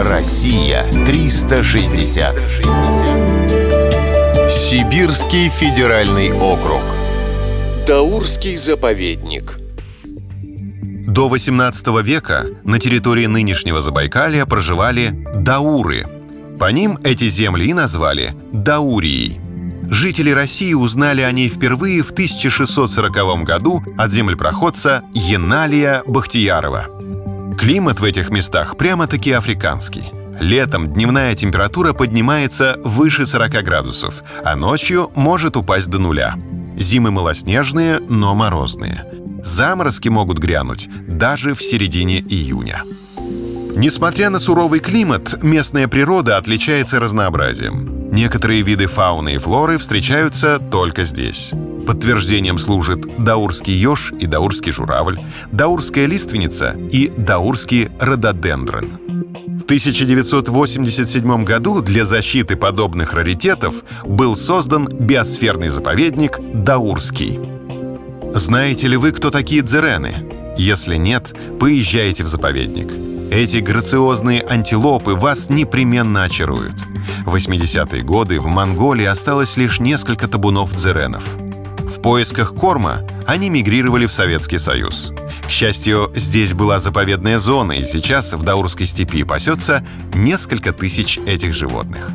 Россия 360. Сибирский федеральный округ. Даурский заповедник. До 18 века на территории нынешнего Забайкалья проживали дауры. По ним эти земли и назвали Даурией. Жители России узнали о ней впервые в 1640 году от землепроходца Еналия Бахтиярова. Климат в этих местах прямо-таки африканский. Летом дневная температура поднимается выше 40 градусов, а ночью может упасть до нуля. Зимы малоснежные, но морозные. Заморозки могут грянуть даже в середине июня. Несмотря на суровый климат, местная природа отличается разнообразием. Некоторые виды фауны и флоры встречаются только здесь. Подтверждением служит даурский еж и даурский журавль, даурская лиственница и даурский рододендрон. В 1987 году для защиты подобных раритетов был создан биосферный заповедник Даурский. Знаете ли вы, кто такие дзерены? Если нет, поезжайте в заповедник. Эти грациозные антилопы вас непременно очаруют. В 80-е годы в Монголии осталось лишь несколько табунов дзеренов. В поисках корма они мигрировали в Советский Союз. К счастью, здесь была заповедная зона, и сейчас в Даурской степи пасется несколько тысяч этих животных.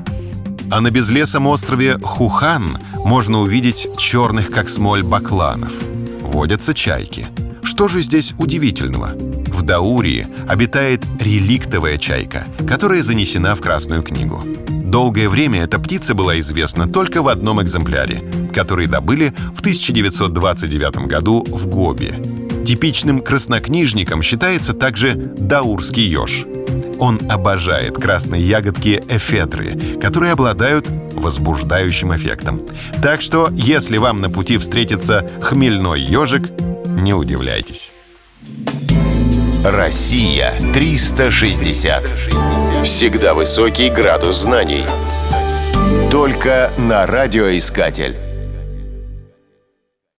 А на безлесом острове Хухан можно увидеть черных, как смоль, бакланов. Водятся чайки. Что же здесь удивительного? В Даурии обитает реликтовая чайка, которая занесена в Красную книгу. Долгое время эта птица была известна только в одном экземпляре, который добыли в 1929 году в Гобе. Типичным краснокнижником считается также даурский еж. Он обожает красные ягодки эфедры, которые обладают возбуждающим эффектом. Так что, если вам на пути встретится хмельной ежик, не удивляйтесь. Россия 360. Всегда высокий градус знаний. Только на радиоискатель.